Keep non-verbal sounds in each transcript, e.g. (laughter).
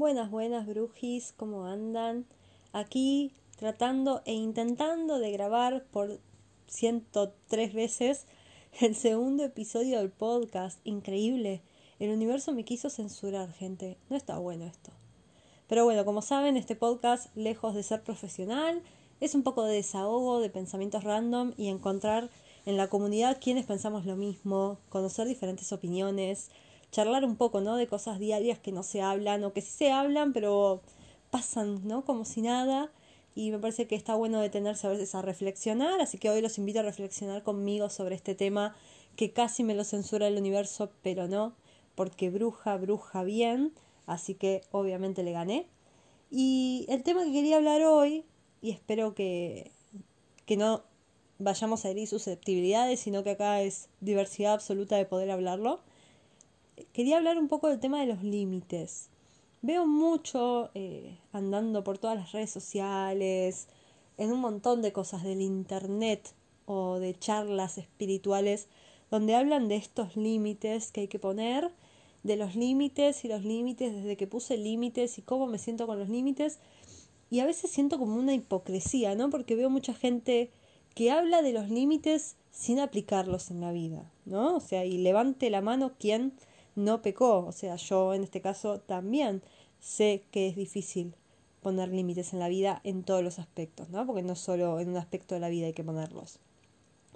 Buenas, buenas, brujis, ¿cómo andan? Aquí tratando e intentando de grabar por 103 veces (laughs) el segundo episodio del podcast. Increíble. El universo me quiso censurar, gente. No está bueno esto. Pero bueno, como saben, este podcast, lejos de ser profesional, es un poco de desahogo, de pensamientos random y encontrar en la comunidad quienes pensamos lo mismo, conocer diferentes opiniones, charlar un poco, ¿no? De cosas diarias que no se hablan o que sí se hablan, pero pasan, ¿no? Como si nada. Y me parece que está bueno detenerse a veces a reflexionar, así que hoy los invito a reflexionar conmigo sobre este tema que casi me lo censura el universo, pero no, porque bruja, bruja bien, así que obviamente le gané. Y el tema que quería hablar hoy, y espero que, que no vayamos a herir susceptibilidades, sino que acá es diversidad absoluta de poder hablarlo, quería hablar un poco del tema de los límites. Veo mucho eh, andando por todas las redes sociales, en un montón de cosas del internet o de charlas espirituales, donde hablan de estos límites que hay que poner, de los límites y los límites, desde que puse límites y cómo me siento con los límites. Y a veces siento como una hipocresía, ¿no? Porque veo mucha gente que habla de los límites sin aplicarlos en la vida, ¿no? O sea, y levante la mano quien no pecó. O sea, yo en este caso también sé que es difícil poner límites en la vida en todos los aspectos, ¿no? Porque no solo en un aspecto de la vida hay que ponerlos.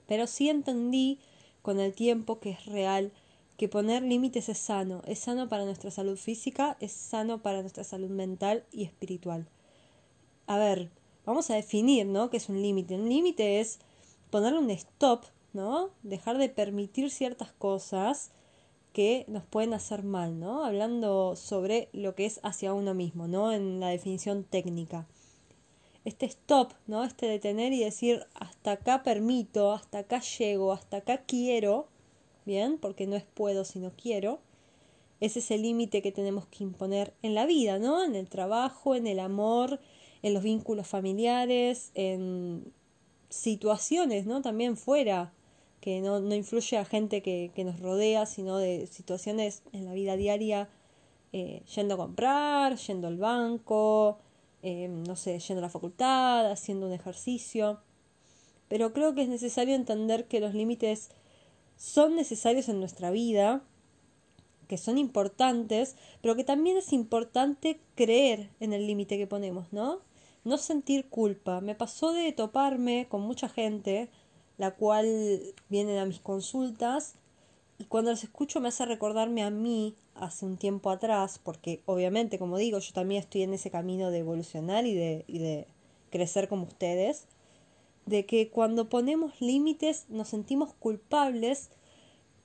Pero sí entendí con el tiempo que es real que poner límites es sano, es sano para nuestra salud física, es sano para nuestra salud mental y espiritual. A ver, vamos a definir, ¿no? ¿Qué es un límite? Un límite es ponerle un stop, ¿no? Dejar de permitir ciertas cosas que nos pueden hacer mal, ¿no? Hablando sobre lo que es hacia uno mismo, ¿no? En la definición técnica. Este stop, ¿no? Este detener y decir hasta acá permito, hasta acá llego, hasta acá quiero, ¿bien? Porque no es puedo, sino quiero. Ese es el límite que tenemos que imponer en la vida, ¿no? En el trabajo, en el amor, en los vínculos familiares, en situaciones, ¿no? También fuera que no, no influye a gente que, que, nos rodea, sino de situaciones en la vida diaria, eh, yendo a comprar, yendo al banco, eh, no sé, yendo a la facultad, haciendo un ejercicio. Pero creo que es necesario entender que los límites son necesarios en nuestra vida, que son importantes, pero que también es importante creer en el límite que ponemos, ¿no? No sentir culpa. Me pasó de toparme con mucha gente la cual vienen a mis consultas y cuando las escucho me hace recordarme a mí hace un tiempo atrás, porque obviamente, como digo, yo también estoy en ese camino de evolucionar y de, y de crecer como ustedes, de que cuando ponemos límites nos sentimos culpables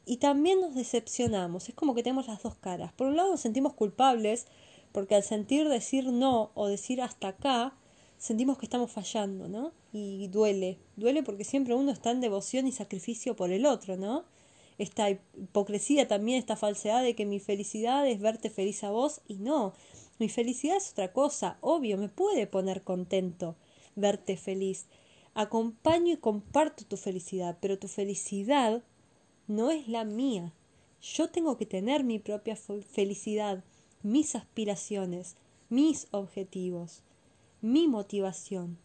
y también nos decepcionamos. Es como que tenemos las dos caras. Por un lado nos sentimos culpables porque al sentir decir no o decir hasta acá, sentimos que estamos fallando, ¿no? Y duele, duele porque siempre uno está en devoción y sacrificio por el otro, ¿no? Esta hipocresía también, esta falsedad de que mi felicidad es verte feliz a vos y no, mi felicidad es otra cosa, obvio, me puede poner contento verte feliz. Acompaño y comparto tu felicidad, pero tu felicidad no es la mía. Yo tengo que tener mi propia felicidad, mis aspiraciones, mis objetivos mi motivación.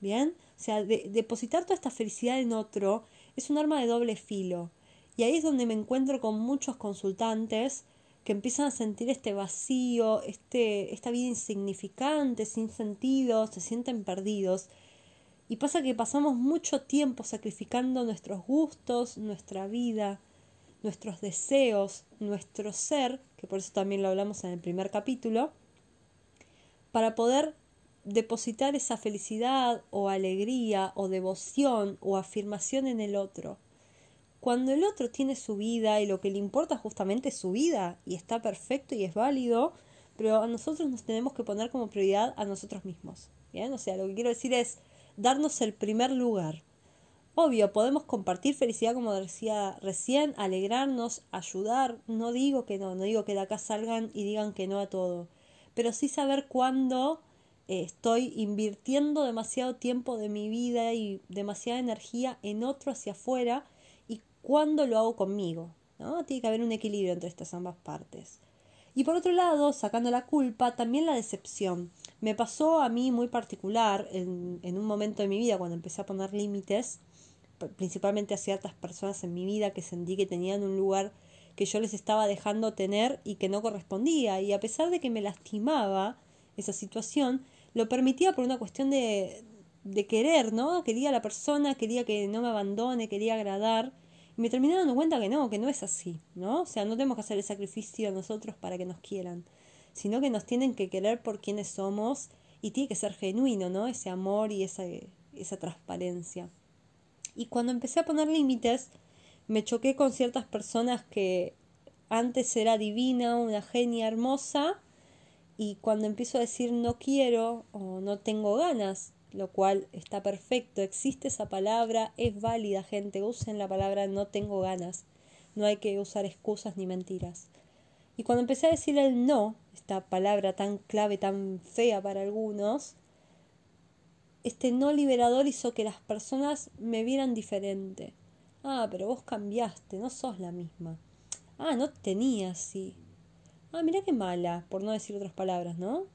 ¿Bien? O sea, depositar toda esta felicidad en otro es un arma de doble filo. Y ahí es donde me encuentro con muchos consultantes que empiezan a sentir este vacío, este, esta vida insignificante, sin sentido, se sienten perdidos. Y pasa que pasamos mucho tiempo sacrificando nuestros gustos, nuestra vida, nuestros deseos, nuestro ser, que por eso también lo hablamos en el primer capítulo, para poder depositar esa felicidad o alegría o devoción o afirmación en el otro. Cuando el otro tiene su vida y lo que le importa justamente es su vida y está perfecto y es válido, pero a nosotros nos tenemos que poner como prioridad a nosotros mismos. ¿Bien? O sea, lo que quiero decir es darnos el primer lugar. Obvio, podemos compartir felicidad, como decía recién, alegrarnos, ayudar. No digo que no, no digo que de acá salgan y digan que no a todo, pero sí saber cuándo estoy invirtiendo demasiado tiempo de mi vida y demasiada energía en otro hacia afuera y cuándo lo hago conmigo. ¿no? Tiene que haber un equilibrio entre estas ambas partes. Y por otro lado, sacando la culpa, también la decepción. Me pasó a mí muy particular en, en un momento de mi vida cuando empecé a poner límites, principalmente a ciertas personas en mi vida que sentí que tenían un lugar que yo les estaba dejando tener y que no correspondía. Y a pesar de que me lastimaba esa situación, lo permitía por una cuestión de, de querer, ¿no? Quería a la persona, quería que no me abandone, quería agradar. Y me terminé dando cuenta que no, que no es así, ¿no? O sea, no tenemos que hacer el sacrificio a nosotros para que nos quieran, sino que nos tienen que querer por quienes somos y tiene que ser genuino, ¿no? Ese amor y esa, esa transparencia. Y cuando empecé a poner límites, me choqué con ciertas personas que antes era divina, una genia hermosa, y cuando empiezo a decir no quiero o no tengo ganas, lo cual está perfecto. Existe esa palabra, es válida, gente. Usen la palabra no tengo ganas. No hay que usar excusas ni mentiras. Y cuando empecé a decir el no, esta palabra tan clave, tan fea para algunos, este no liberador hizo que las personas me vieran diferente. Ah, pero vos cambiaste, no sos la misma. Ah, no tenías, sí. Ah, mira qué mala, por no decir otras palabras, ¿no?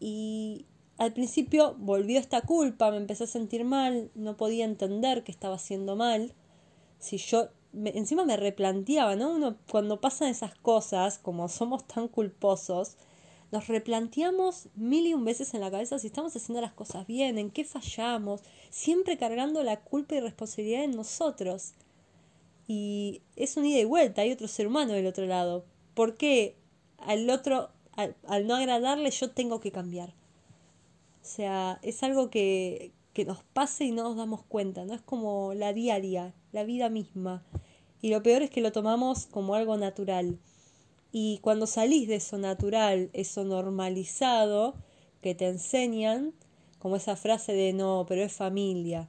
Y al principio volvió esta culpa, me empecé a sentir mal, no podía entender que estaba haciendo mal. Si yo encima me replanteaba, ¿no? Uno cuando pasan esas cosas, como (laughs) somos tan culposos, nos replanteamos mil y un veces en la cabeza si estamos haciendo las cosas bien, en qué fallamos, siempre cargando la culpa y responsabilidad en nosotros. Y es un ida y vuelta, hay otro ser humano del otro lado. ¿Por qué al otro, al no agradarle, yo tengo que cambiar? O sea, es algo que, que nos pasa y no nos damos cuenta, ¿no? Es como la diaria, la vida misma. Y lo peor es que lo tomamos como algo natural. Y cuando salís de eso natural, eso normalizado, que te enseñan, como esa frase de no, pero es familia.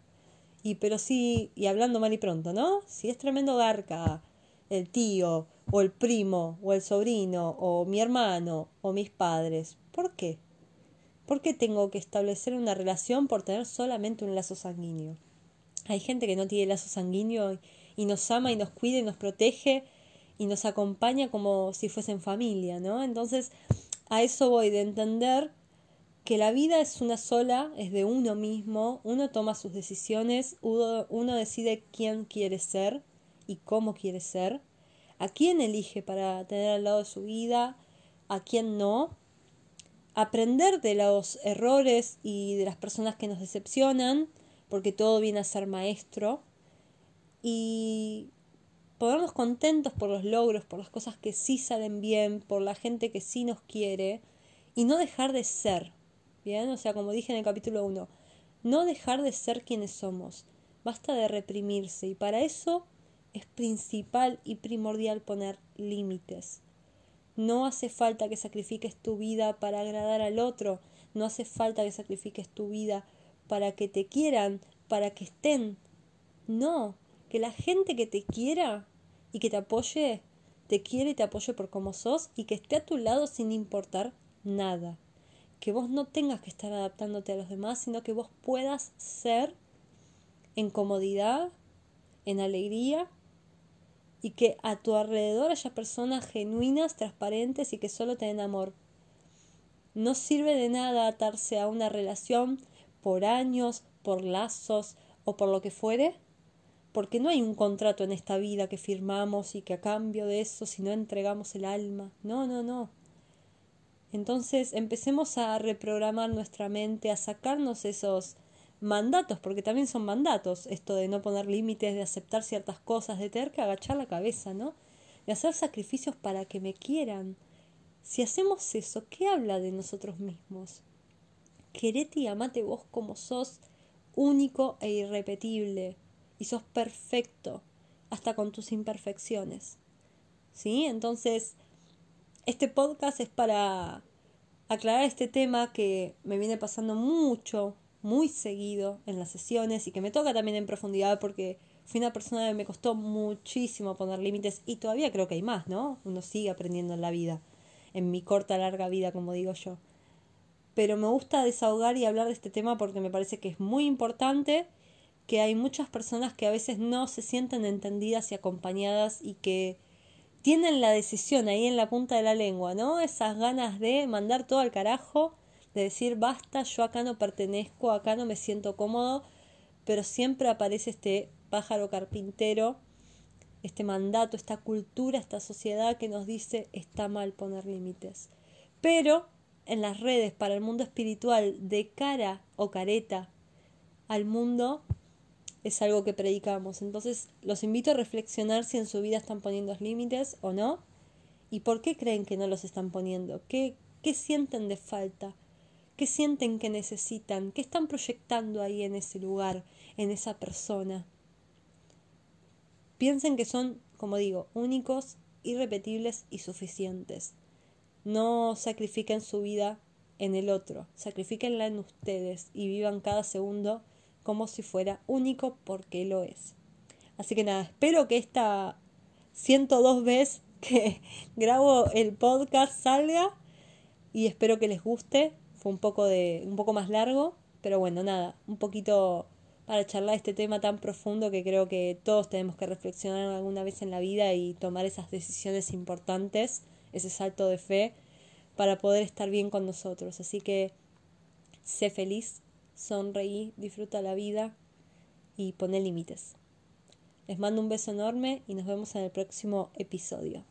Y pero sí, y hablando mal y pronto, ¿no? Si es tremendo garca, el tío, o el primo, o el sobrino, o mi hermano, o mis padres, ¿por qué? ¿Por qué tengo que establecer una relación por tener solamente un lazo sanguíneo? Hay gente que no tiene lazo sanguíneo y nos ama y nos cuida y nos protege y nos acompaña como si fuesen familia, ¿no? Entonces, a eso voy de entender que la vida es una sola, es de uno mismo, uno toma sus decisiones, uno, decide quién quiere ser y cómo quiere ser, a quién elige para tener al lado de su vida, a quién no, aprender de los errores y de las personas que nos decepcionan, porque todo viene a ser maestro, y ponernos contentos por los logros, por las cosas que sí salen bien, por la gente que sí nos quiere, y no dejar de ser, ¿bien? O sea, como dije en el capítulo 1, no dejar de ser quienes somos, basta de reprimirse, y para eso es principal y primordial poner límites. No hace falta que sacrifiques tu vida para agradar al otro, no hace falta que sacrifiques tu vida para que te quieran, para que estén. No, que la gente que te quiera y que te apoye, te quiere y te apoye por como sos y que esté a tu lado sin importar nada. Que vos no tengas que estar adaptándote a los demás, sino que vos puedas ser en comodidad, en alegría y que a tu alrededor haya personas genuinas, transparentes y que solo te den amor. No sirve de nada atarse a una relación por años, por lazos o por lo que fuere, porque no hay un contrato en esta vida que firmamos y que a cambio de eso, si no entregamos el alma, no, no, no. Entonces empecemos a reprogramar nuestra mente, a sacarnos esos mandatos, porque también son mandatos, esto de no poner límites, de aceptar ciertas cosas, de tener que agachar la cabeza, ¿no? De hacer sacrificios para que me quieran. Si hacemos eso, ¿qué habla de nosotros mismos? Querete y amate vos como sos único e irrepetible, y sos perfecto, hasta con tus imperfecciones. ¿Sí? Entonces, este podcast es para aclarar este tema que me viene pasando mucho muy seguido en las sesiones y que me toca también en profundidad porque fui una persona que me costó muchísimo poner límites y todavía creo que hay más, ¿no? Uno sigue aprendiendo en la vida, en mi corta, larga vida, como digo yo. Pero me gusta desahogar y hablar de este tema porque me parece que es muy importante, que hay muchas personas que a veces no se sienten entendidas y acompañadas y que tienen la decisión ahí en la punta de la lengua, ¿no? Esas ganas de mandar todo al carajo, de decir basta, yo acá no pertenezco, acá no me siento cómodo, pero siempre aparece este pájaro carpintero, este mandato, esta cultura, esta sociedad que nos dice está mal poner límites. Pero en las redes para el mundo espiritual de cara o careta al mundo es algo que predicamos. Entonces los invito a reflexionar si en su vida están poniendo límites o no y por qué creen que no los están poniendo, qué, qué sienten de falta, qué sienten que necesitan, qué están proyectando ahí en ese lugar, en esa persona. Piensen que son, como digo, únicos, irrepetibles y suficientes. No sacrifiquen su vida en el otro, sacrifíquenla en ustedes y vivan cada segundo como si fuera único porque lo es. Así que nada, espero que esta 102 veces que (laughs) grabo el podcast salga y espero que les guste. Un poco de un poco más largo, pero bueno, nada, un poquito para charlar este tema tan profundo que creo que todos tenemos que reflexionar alguna vez en la vida y tomar esas decisiones importantes ese salto de fe para poder estar bien con nosotros. Así que sé feliz, sonreí, disfruta la vida y pone límites. Les mando un beso enorme y nos vemos en el próximo episodio.